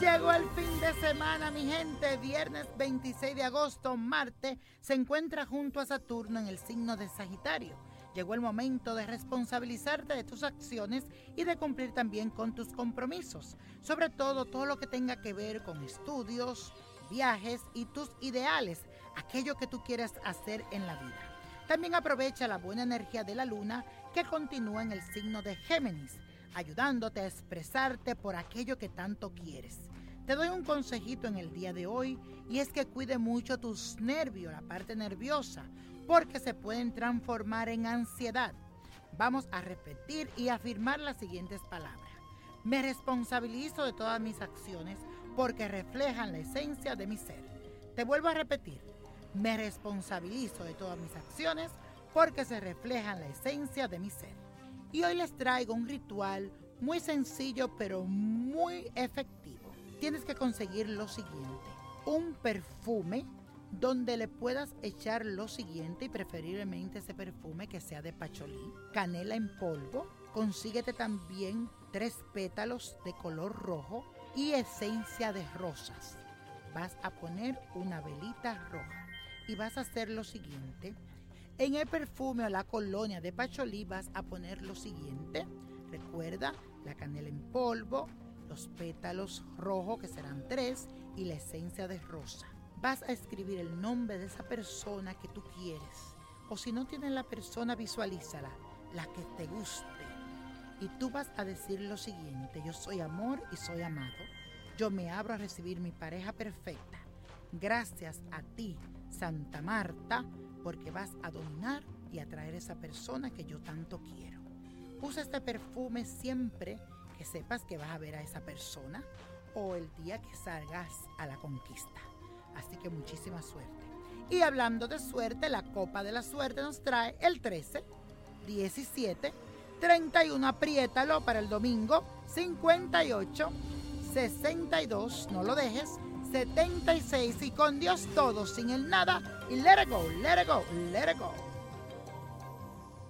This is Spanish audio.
Llegó el fin de semana, mi gente. Viernes 26 de agosto, Marte se encuentra junto a Saturno en el signo de Sagitario. Llegó el momento de responsabilizarte de tus acciones y de cumplir también con tus compromisos. Sobre todo todo lo que tenga que ver con estudios, viajes y tus ideales, aquello que tú quieras hacer en la vida. También aprovecha la buena energía de la luna que continúa en el signo de Géminis, ayudándote a expresarte por aquello que tanto quieres. Te doy un consejito en el día de hoy y es que cuide mucho tus nervios, la parte nerviosa, porque se pueden transformar en ansiedad. Vamos a repetir y afirmar las siguientes palabras. Me responsabilizo de todas mis acciones porque reflejan la esencia de mi ser. Te vuelvo a repetir. Me responsabilizo de todas mis acciones porque se reflejan la esencia de mi ser. Y hoy les traigo un ritual muy sencillo pero muy efectivo. Tienes que conseguir lo siguiente. Un perfume donde le puedas echar lo siguiente y preferiblemente ese perfume que sea de pacholí, canela en polvo, consíguete también tres pétalos de color rojo y esencia de rosas. Vas a poner una velita roja y vas a hacer lo siguiente. En el perfume o la colonia de pacholí vas a poner lo siguiente. Recuerda la canela en polvo, los pétalos rojos que serán tres y la esencia de rosa vas a escribir el nombre de esa persona que tú quieres. O si no tienes la persona, visualízala, la que te guste. Y tú vas a decir lo siguiente, yo soy amor y soy amado. Yo me abro a recibir mi pareja perfecta. Gracias a ti, Santa Marta, porque vas a dominar y atraer esa persona que yo tanto quiero. Usa este perfume siempre que sepas que vas a ver a esa persona o el día que salgas a la conquista. Así que muchísima suerte. Y hablando de suerte, la copa de la suerte nos trae el 13, 17, 31, apriétalo para el domingo, 58, 62, no lo dejes, 76 y con Dios todo, sin el nada y let it go, let it go, let it go.